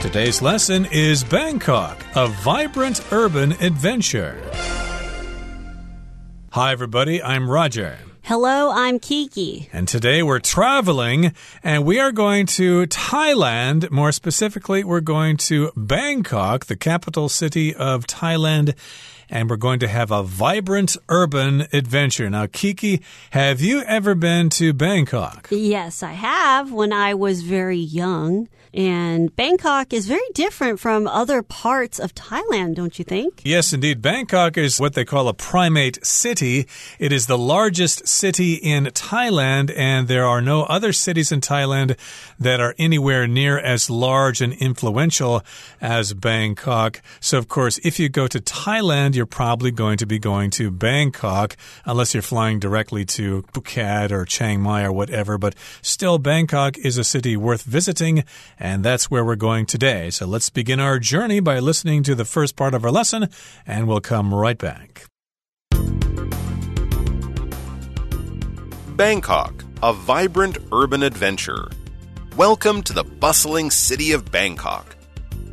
Today's lesson is Bangkok, a vibrant urban adventure. Hi, everybody, I'm Roger. Hello, I'm Kiki. And today we're traveling and we are going to Thailand. More specifically, we're going to Bangkok, the capital city of Thailand and we're going to have a vibrant urban adventure. Now, Kiki, have you ever been to Bangkok? Yes, I have when I was very young. And Bangkok is very different from other parts of Thailand, don't you think? Yes, indeed. Bangkok is what they call a primate city. It is the largest city in Thailand, and there are no other cities in Thailand that are anywhere near as large and influential as Bangkok. So, of course, if you go to Thailand, you're probably going to be going to Bangkok, unless you're flying directly to Phuket or Chiang Mai or whatever. But still, Bangkok is a city worth visiting and that's where we're going today. So let's begin our journey by listening to the first part of our lesson, and we'll come right back. Bangkok, a vibrant urban adventure. Welcome to the bustling city of Bangkok.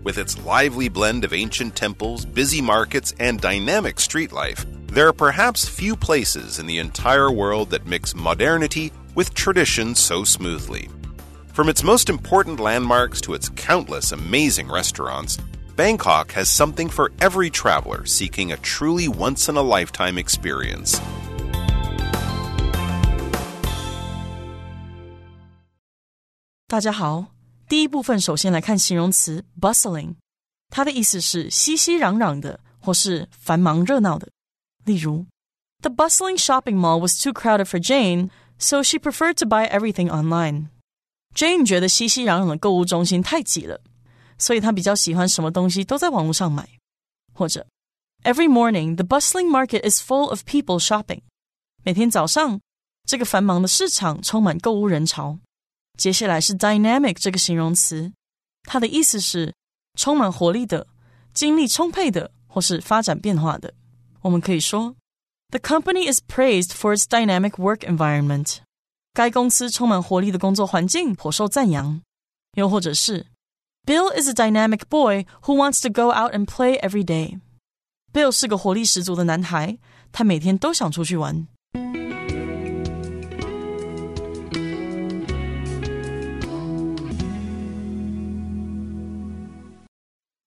With its lively blend of ancient temples, busy markets, and dynamic street life, there are perhaps few places in the entire world that mix modernity with tradition so smoothly. From its most important landmarks to its countless amazing restaurants, Bangkok has something for every traveler seeking a truly once in a lifetime experience. 大家好，第一部分首先来看形容词 bustling，它的意思是熙熙攘攘的，或是繁忙热闹的。例如，The bustling shopping mall was too crowded for Jane, so she preferred to buy everything online. Jane 觉得熙熙攘攘的购物中心太挤了，所以她比较喜欢什么东西都在网络上买。或者，Every morning the bustling market is full of people shopping。每天早上，这个繁忙的市场充满购物人潮。接下来是 dynamic 这个形容词，它的意思是充满活力的、精力充沛的，或是发展变化的。我们可以说，The company is praised for its dynamic work environment。 该公司充满活力的工作环境颇受赞扬。又或者是，Bill is a dynamic boy who wants to go out and play every day。Bill 是个活力十足的男孩，他每天都想出去玩。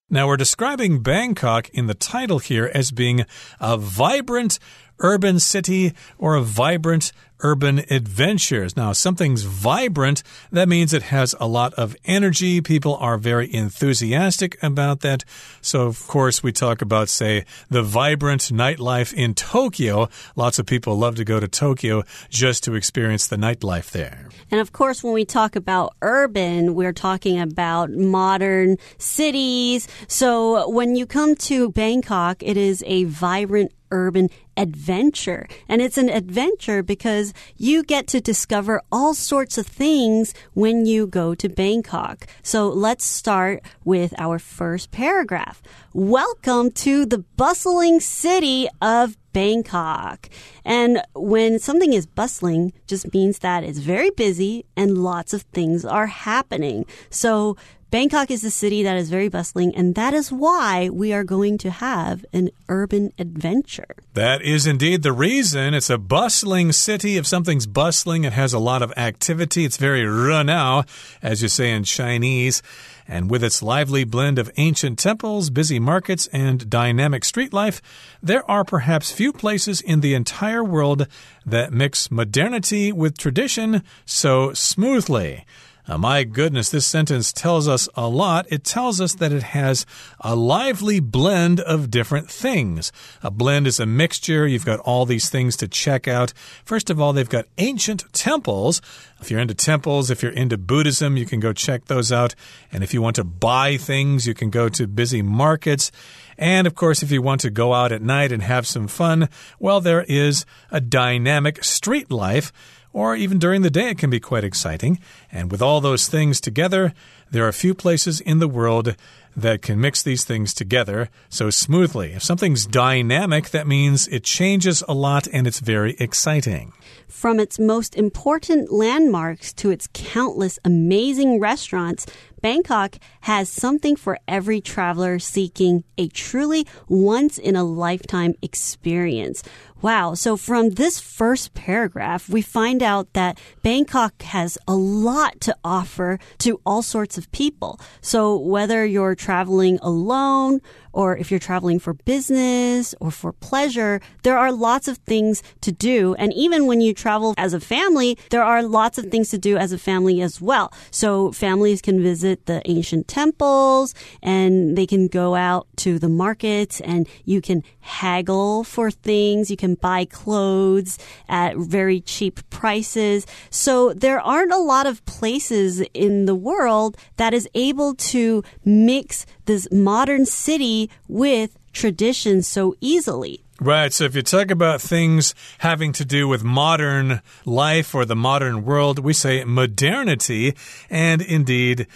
Now, we're describing Bangkok in the title here as being a vibrant urban city or a vibrant urban adventures. Now, something's vibrant, that means it has a lot of energy. People are very enthusiastic about that. So, of course, we talk about, say, the vibrant nightlife in Tokyo. Lots of people love to go to Tokyo just to experience the nightlife there. And of course, when we talk about urban, we're talking about modern cities. So, when you come to Bangkok, it is a vibrant urban adventure. And it's an adventure because you get to discover all sorts of things when you go to Bangkok. So let's start with our first paragraph. Welcome to the bustling city of Bangkok. And when something is bustling, just means that it's very busy and lots of things are happening. So Bangkok is a city that is very bustling, and that is why we are going to have an urban adventure. That is indeed the reason. It's a bustling city. If something's bustling, it has a lot of activity. It's very renao, as you say in Chinese. And with its lively blend of ancient temples, busy markets, and dynamic street life, there are perhaps few places in the entire world that mix modernity with tradition so smoothly. Now, my goodness, this sentence tells us a lot. It tells us that it has a lively blend of different things. A blend is a mixture. You've got all these things to check out. First of all, they've got ancient temples. If you're into temples, if you're into Buddhism, you can go check those out. And if you want to buy things, you can go to busy markets. And of course, if you want to go out at night and have some fun, well, there is a dynamic street life or even during the day, it can be quite exciting. And with all those things together, there are few places in the world that can mix these things together so smoothly. If something's dynamic, that means it changes a lot and it's very exciting. From its most important landmarks to its countless amazing restaurants, Bangkok has something for every traveler seeking a truly once in a lifetime experience. Wow. So from this first paragraph, we find out that Bangkok has a lot to offer to all sorts of people. So whether you're traveling alone or if you're traveling for business or for pleasure, there are lots of things to do. And even when you travel as a family, there are lots of things to do as a family as well. So families can visit the ancient temples and they can go out to the markets and you can haggle for things. You can buy clothes at very cheap prices. So there aren't a lot of places in the world that is able to mix this modern city with tradition so easily. Right. So if you talk about things having to do with modern life or the modern world, we say modernity. And indeed,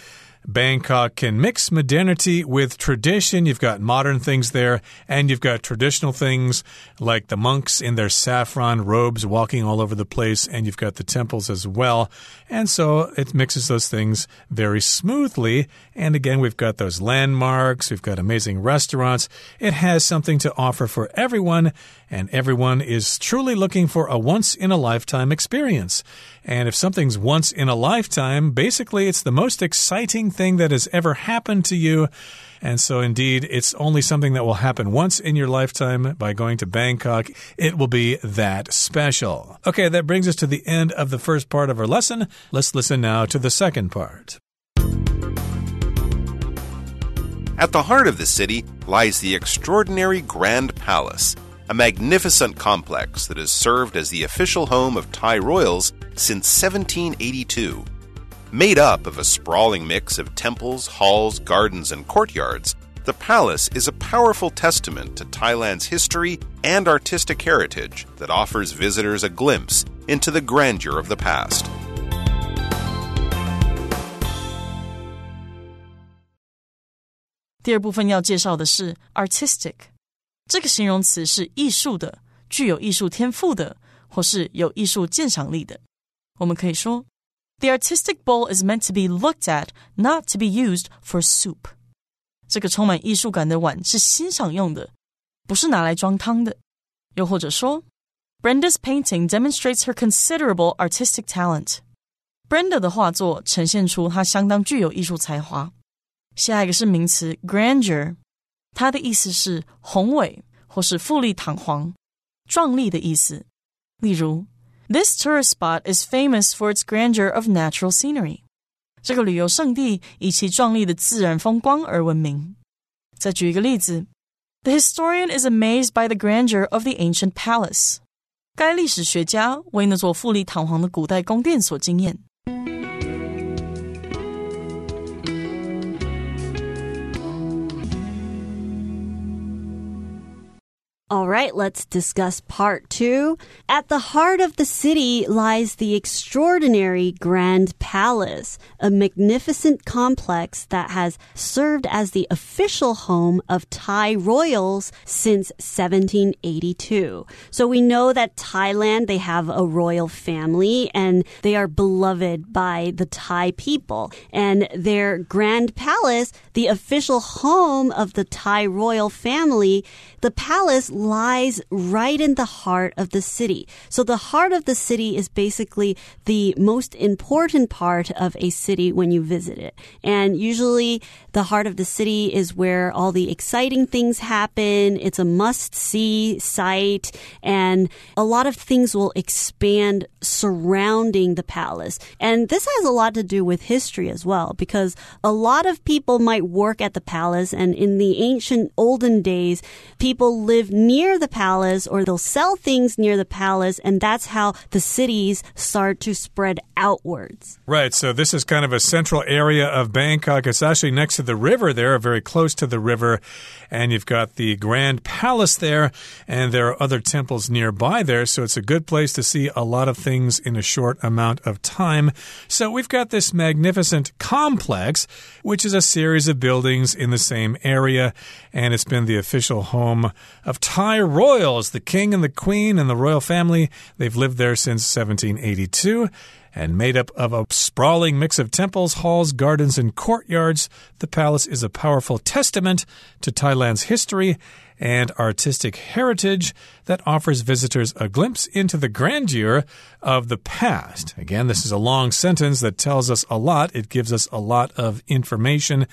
Bangkok can mix modernity with tradition. You've got modern things there, and you've got traditional things like the monks in their saffron robes walking all over the place, and you've got the temples as well. And so it mixes those things very smoothly. And again, we've got those landmarks, we've got amazing restaurants. It has something to offer for everyone, and everyone is truly looking for a once in a lifetime experience. And if something's once in a lifetime, basically it's the most exciting thing that has ever happened to you. And so, indeed, it's only something that will happen once in your lifetime by going to Bangkok. It will be that special. Okay, that brings us to the end of the first part of our lesson. Let's listen now to the second part. At the heart of the city lies the extraordinary Grand Palace, a magnificent complex that has served as the official home of Thai royals since 1782. Made up of a sprawling mix of temples, halls, gardens, and courtyards, the palace is a powerful testament to Thailand's history and artistic heritage that offers visitors a glimpse into the grandeur of the past. 第二部分要介绍的是 artistic，这个形容词是艺术的、具有艺术天赋的，或是有艺术鉴赏力的。我们可以说 ，The artistic bowl is meant to be looked at, not to be used for soup。这个充满艺术感的碗是欣赏用的，不是拿来装汤的。又或者说，Brenda's painting demonstrates her considerable artistic talent。Brenda 的画作呈现出她相当具有艺术才华。下一个是名词 grandeur，它的意思是宏伟或是富丽堂皇、壮丽的意思。例如 ，This tourist spot is famous for its grandeur of natural scenery。这个旅游胜地以其壮丽的自然风光而闻名。再举一个例子，The historian is amazed by the grandeur of the ancient palace。该历史学家为那座富丽堂皇的古代宫殿所惊艳。 All right, let's discuss part two. At the heart of the city lies the extraordinary Grand Palace, a magnificent complex that has served as the official home of Thai royals since 1782. So we know that Thailand, they have a royal family and they are beloved by the Thai people. And their Grand Palace, the official home of the Thai royal family, the palace lies right in the heart of the city. So the heart of the city is basically the most important part of a city when you visit it. And usually the heart of the city is where all the exciting things happen. It's a must see site and a lot of things will expand surrounding the palace. And this has a lot to do with history as well because a lot of people might work at the palace and in the ancient olden days, people lived near the palace or they'll sell things near the palace, and that's how the cities start to spread outwards. Right. So this is kind of a central area of Bangkok. It's actually next to the river there, very close to the river. And you've got the Grand Palace there, and there are other temples nearby there. So it's a good place to see a lot of things in a short amount of time. So we've got this magnificent complex, which is a series of buildings in the same area, and it's been the official home of Thai royals, the king and the queen and the royal family. They've lived there since 1782. And made up of a sprawling mix of temples, halls, gardens, and courtyards, the palace is a powerful testament to Thailand's history and artistic heritage that offers visitors a glimpse into the grandeur of the past. Again, this is a long sentence that tells us a lot, it gives us a lot of information.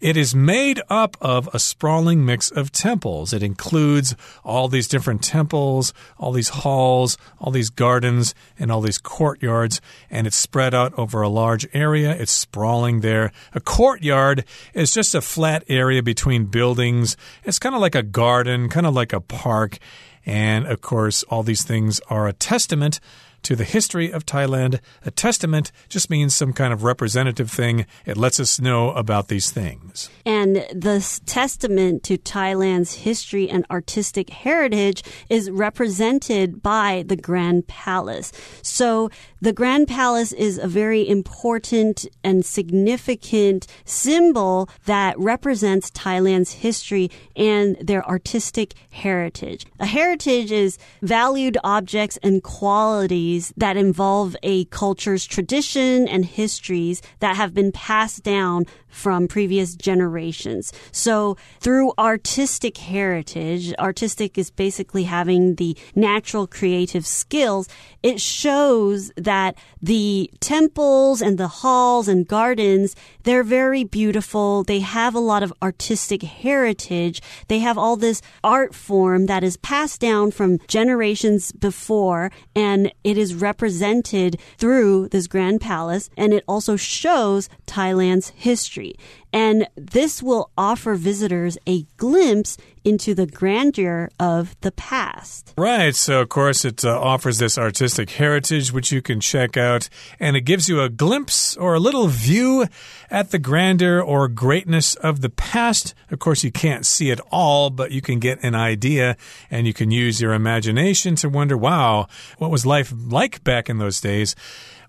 It is made up of a sprawling mix of temples. It includes all these different temples, all these halls, all these gardens, and all these courtyards, and it's spread out over a large area. It's sprawling there. A courtyard is just a flat area between buildings. It's kind of like a garden, kind of like a park. And of course, all these things are a testament to the history of Thailand. A testament just means some kind of representative thing. It lets us know about these things. And the testament to Thailand's history and artistic heritage is represented by the Grand Palace. So the Grand Palace is a very important and significant symbol that represents Thailand's history and their artistic heritage. A heritage is valued objects and qualities that involve a culture's tradition and histories that have been passed down from previous generations. So through artistic heritage, artistic is basically having the natural creative skills. It shows that the temples and the halls and gardens, they're very beautiful. They have a lot of artistic heritage. They have all this art form that is passed down from generations before and it is represented through this grand palace and it also shows Thailand's history. And this will offer visitors a glimpse into the grandeur of the past. Right. So, of course, it uh, offers this artistic heritage, which you can check out, and it gives you a glimpse or a little view at the grandeur or greatness of the past. Of course, you can't see it all, but you can get an idea and you can use your imagination to wonder, wow, what was life like back in those days?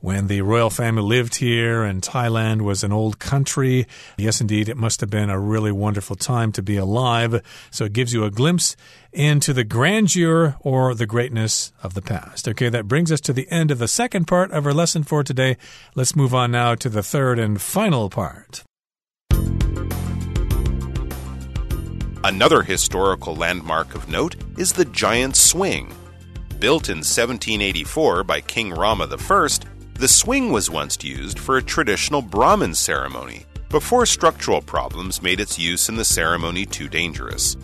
When the royal family lived here and Thailand was an old country. Yes, indeed, it must have been a really wonderful time to be alive. So it gives you a glimpse into the grandeur or the greatness of the past. Okay, that brings us to the end of the second part of our lesson for today. Let's move on now to the third and final part. Another historical landmark of note is the Giant Swing. Built in 1784 by King Rama I, the swing was once used for a traditional Brahmin ceremony before structural problems made its use in the ceremony too dangerous.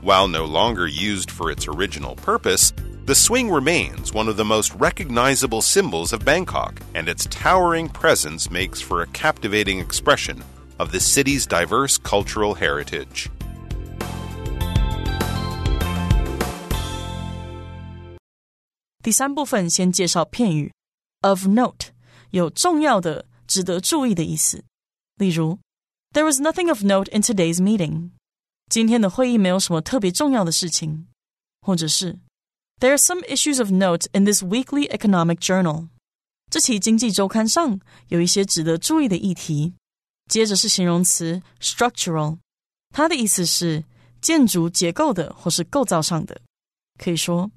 While no longer used for its original purpose, the swing remains one of the most recognizable symbols of Bangkok, and its towering presence makes for a captivating expression of the city's diverse cultural heritage 第三部分先介绍片语 of note 有重要的、值得注意的意思。例如，There was nothing of note in today's meeting。今天的会议没有什么特别重要的事情。或者是，There are some issues of note in this weekly economic journal。这期经济周刊上有一些值得注意的议题。接着是形容词 structural，它的意思是建筑结构的或是构造上的。可以说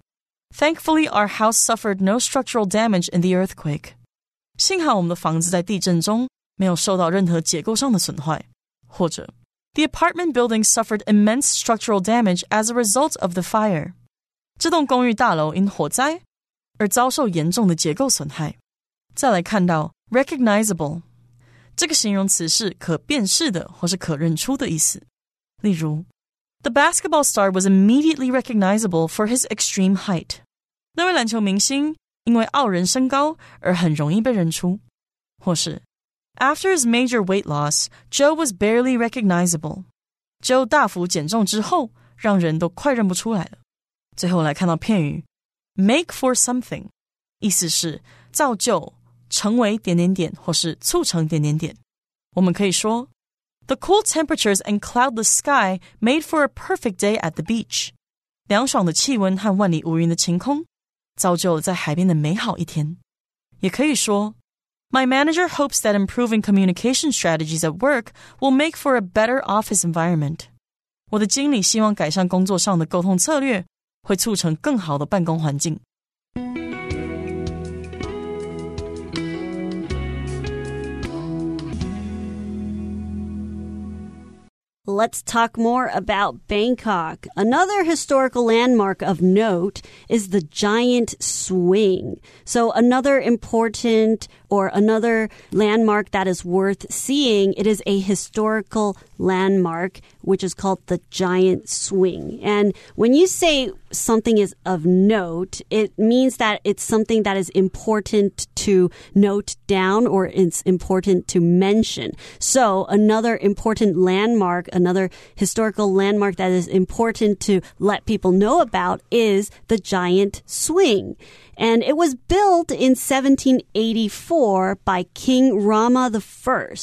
Thankfully, our house suffered no structural damage in the earthquake. 幸好我们的房子在地震中没有受到任何结构上的损坏。或者，The apartment building suffered immense structural damage as a result of the fire. 这栋公寓大楼因火灾而遭受严重的结构损害。再来看到 recognizable 这个形容词是可辨识的或是可认出的意思。例如 the basketball star was immediately recognizable for his extreme height. 那位篮球明星因为傲人身高而很容易被认出。或是 After his major weight loss, Joe was barely recognizable. Joe 大幅减重之后，让人都快认不出来了。最后来看到片语 make for something，意思是造就、成为点点点，或是促成点点点。我们可以说 the cool temperatures and cloudless sky made for a perfect day at the beach. 凉爽的气温和万里无云的晴空，造就了在海边的美好一天。也可以说，My manager hopes that improving communication strategies at work will make for a better office environment. 我的经理希望改善工作上的沟通策略，会促成更好的办公环境。 Let's talk more about Bangkok. Another historical landmark of note is the giant swing. So another important or another landmark that is worth seeing, it is a historical landmark which is called the giant swing. And when you say something is of note, it means that it's something that is important to note down or it's important to mention. So another important landmark, another historical landmark that is important to let people know about is the giant swing and it was built in 1784 by King Rama I.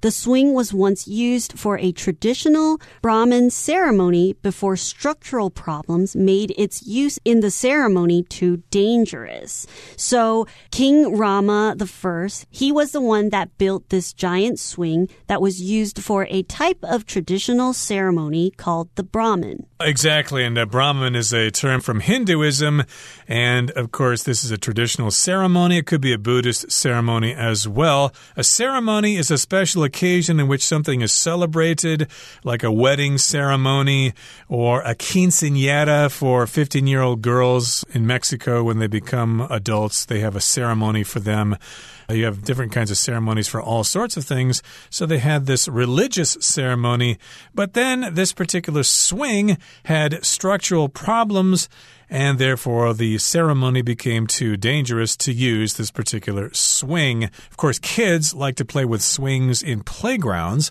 The swing was once used for a traditional Brahmin ceremony before structural problems made its use in the ceremony too dangerous. So King Rama I, he was the one that built this giant swing that was used for a type of traditional ceremony called the Brahmin. Exactly, and uh, Brahman is a term from Hinduism, and of course this is a traditional ceremony. It could be a Buddhist ceremony as well. A ceremony is a special occasion in which something is celebrated, like a wedding ceremony or a quinceañera for 15 year old girls in Mexico when they become adults. They have a ceremony for them. Uh, you have different kinds of ceremonies for all sorts of things. So they had this religious ceremony, but then this particular swing had structural problems and therefore the ceremony became too dangerous to use this particular swing. Of course, kids like to play with swings in playgrounds,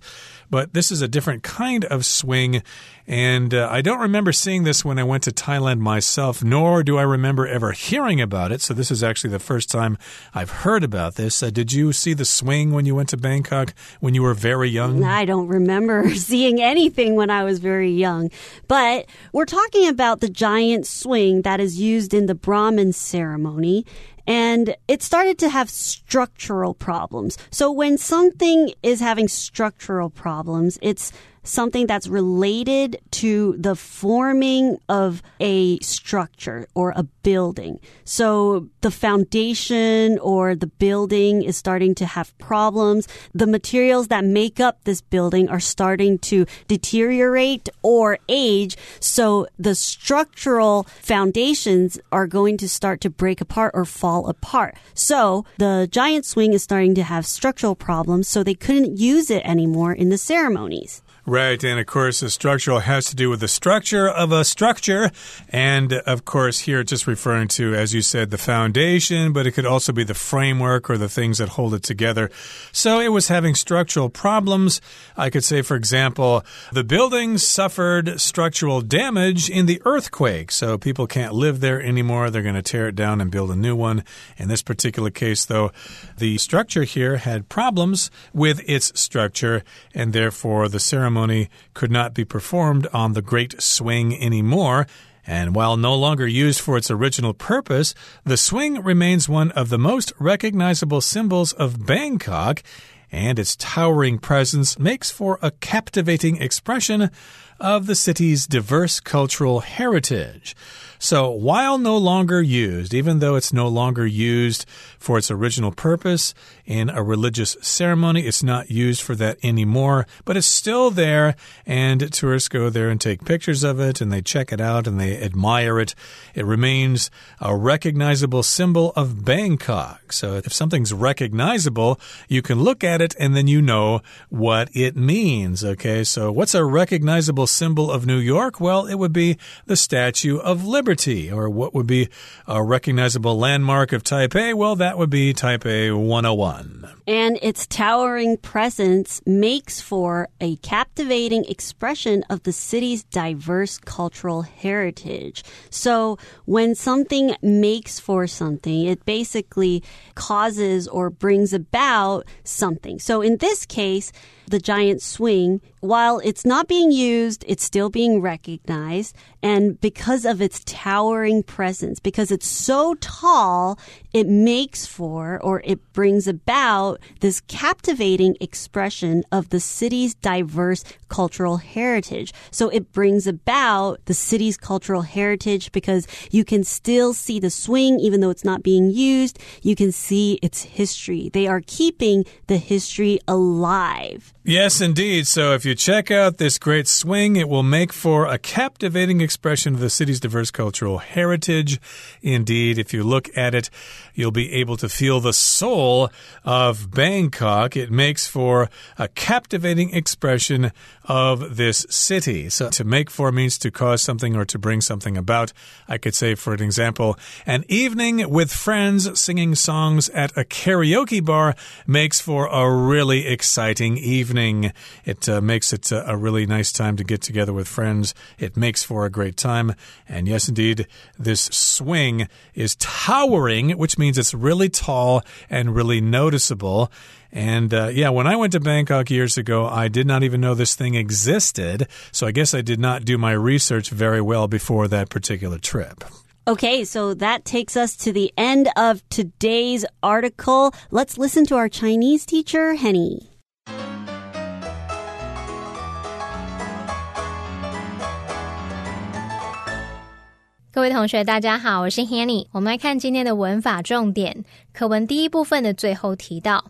but this is a different kind of swing. And uh, I don't remember seeing this when I went to Thailand myself, nor do I remember ever hearing about it. So this is actually the first time I've heard about this. Uh, did you see the swing when you went to Bangkok when you were very young? I don't remember seeing anything when I was very young. But we're talking about the giant swing that is used in the Brahmin ceremony and it started to have structural problems. So when something is having structural problems, it's something that's related to the forming of a structure or a building. So the foundation or the building is starting to have problems. The materials that make up this building are starting to deteriorate or age. So the structural foundations are going to start to break apart or fall apart. So the giant swing is starting to have structural problems. So they couldn't use it anymore in the ceremonies. Right, and of course, the structural has to do with the structure of a structure. And of course, here it's just referring to, as you said, the foundation, but it could also be the framework or the things that hold it together. So it was having structural problems. I could say, for example, the building suffered structural damage in the earthquake. So people can't live there anymore. They're going to tear it down and build a new one. In this particular case, though, the structure here had problems with its structure, and therefore the ceremony ceremony could not be performed on the Great Swing anymore. And while no longer used for its original purpose, the swing remains one of the most recognizable symbols of Bangkok, and its towering presence makes for a captivating expression of the city's diverse cultural heritage. So, while no longer used, even though it's no longer used for its original purpose in a religious ceremony, it's not used for that anymore, but it's still there, and tourists go there and take pictures of it and they check it out and they admire it. It remains a recognizable symbol of Bangkok. So, if something's recognizable, you can look at it and then you know what it means. Okay, so what's a recognizable symbol of New York? Well, it would be the Statue of Liberty or what would be a recognizable landmark of Taipei? Well, that would be Taipei 101. And its towering presence makes for a captivating expression of the city's diverse cultural heritage. So when something makes for something, it basically causes or brings about something. So in this case, the giant swing, while it's not being used, it's still being recognized. And because of its towering presence, because it's so tall, it makes for or it brings about this captivating expression of the city's diverse cultural heritage. So it brings about the city's cultural heritage because you can still see the swing even though it's not being used. You can see its history. They are keeping the history alive. Yes, indeed. So if you check out this great swing, it will make for a captivating expression of the city's diverse cultural heritage. Indeed, if you look at it, you'll be able to feel the soul of Bangkok. It makes for a captivating expression of this city. So to make for means to cause something or to bring something about. I could say, for an example, an evening with friends singing songs at a karaoke bar makes for a really exciting evening. It uh, makes it uh, a really nice time to get together with friends. It makes for a great time. And yes, indeed, this swing is towering, which means it's really tall and really noticeable. And uh, yeah, when I went to Bangkok years ago, I did not even know this thing existed. So I guess I did not do my research very well before that particular trip. Okay, so that takes us to the end of today's article. Let's listen to our Chinese teacher, Henny. 各位同学，大家好，我是 Hanny。我们来看今天的文法重点。课文第一部分的最后提到。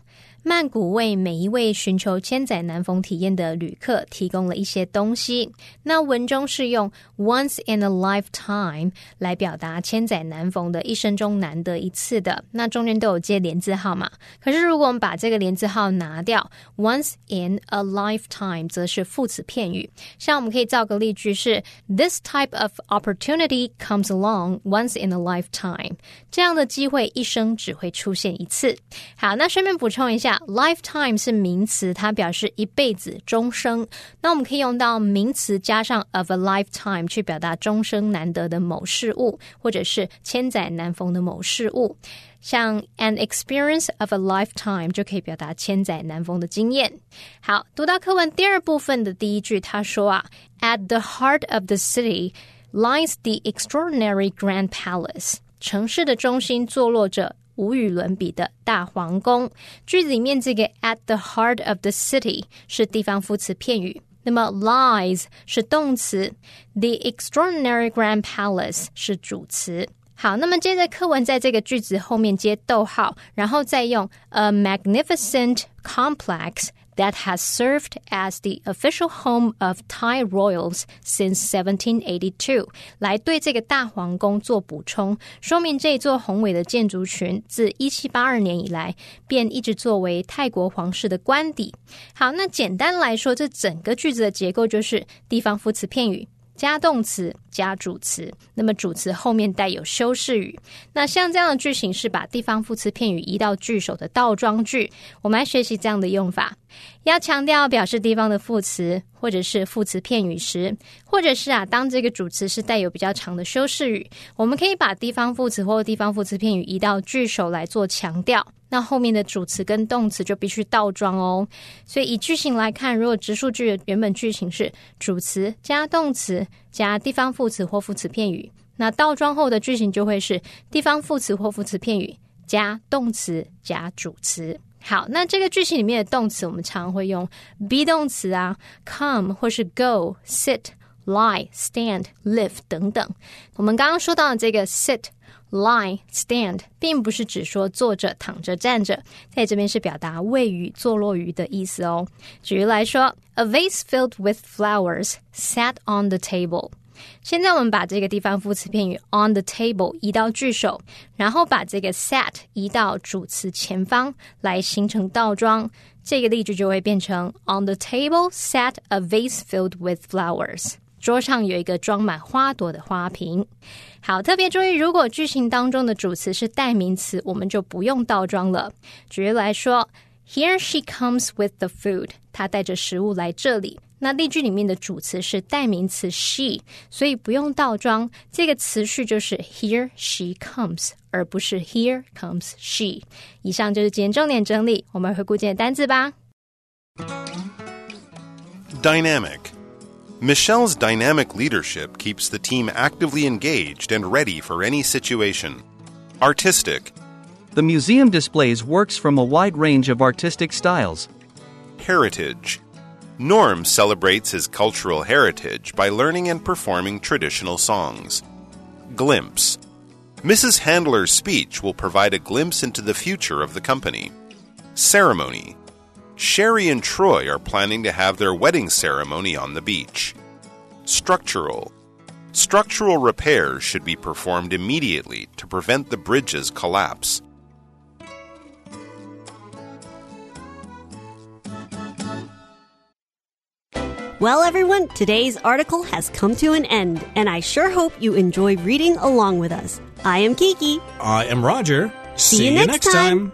曼谷为每一位寻求千载难逢体验的旅客提供了一些东西。那文中是用 once in a lifetime 来表达千载难逢的一生中难得一次的。那中间都有接连字号嘛？可是如果我们把这个连字号拿掉，once in a lifetime 则是副词片语。像我们可以造个例句是：This type of opportunity comes along once in a lifetime。这样的机会一生只会出现一次。好，那顺便补充一下。Lifetime 是名词，它表示一辈子、终生。那我们可以用到名词加上 of a lifetime 去表达终生难得的某事物，或者是千载难逢的某事物。像 an experience of a lifetime 就可以表达千载难逢的经验。好，读到课文第二部分的第一句，他说啊，At the heart of the city lies the extraordinary Grand Palace。城市的中心坐落着无与伦比的大皇宫。句子里面这个 at the heart of the city 是地方副词片语，那么 lies 是动词，the extraordinary grand palace 是主词。好，那么接着课文在这个句子后面接逗号，然后再用 a magnificent complex。That has served as the official home of Thai royals since 1782，来对这个大皇宫做补充，说明这座宏伟的建筑群自1782年以来便一直作为泰国皇室的官邸。好，那简单来说，这整个句子的结构就是地方副词片语。加动词加主词，那么主词后面带有修饰语。那像这样的句型是把地方副词片语移到句首的倒装句。我们来学习这样的用法。要强调表示地方的副词或者是副词片语时，或者是啊，当这个主词是带有比较长的修饰语，我们可以把地方副词或地方副词片语移到句首来做强调。那后面的主词跟动词就必须倒装哦。所以以句型来看，如果直述句原本句型是主词加动词加地方副词或副词片语，那倒装后的句型就会是地方副词或副词片语加动词加主词。好，那这个句型里面的动词，我们常会用 be 动词啊，come 或是 go、sit、lie、stand、live 等等。我们刚刚说到的这个 sit、lie、stand，并不是只说坐着、躺着、站着，在这边是表达位于、坐落于的意思哦。举例来说，A vase filled with flowers sat on the table。现在我们把这个地方副词片语 on the table 移到句首，然后把这个 sat 移到主词前方，来形成倒装。这个例句就会变成 On the table sat a vase filled with flowers。桌上有一个装满花朵的花瓶。好，特别注意，如果句型当中的主词是代名词，我们就不用倒装了。举例来说，Here she comes with the food。她带着食物来这里。那例句里面的主词是代名词 she，所以不用倒装，这个词序就是 here she comes，而不是 here comes she。以上就是今天重点整理，我们回顾今天单词吧。Dynamic. Michelle's dynamic leadership keeps the team actively engaged and ready for any situation. Artistic. The museum displays works from a wide range of artistic styles. Heritage. Norm celebrates his cultural heritage by learning and performing traditional songs. Glimpse. Mrs. Handler's speech will provide a glimpse into the future of the company. Ceremony. Sherry and Troy are planning to have their wedding ceremony on the beach. Structural. Structural repairs should be performed immediately to prevent the bridge's collapse. Well, everyone, today's article has come to an end, and I sure hope you enjoy reading along with us. I am Kiki. I am Roger. See you next time.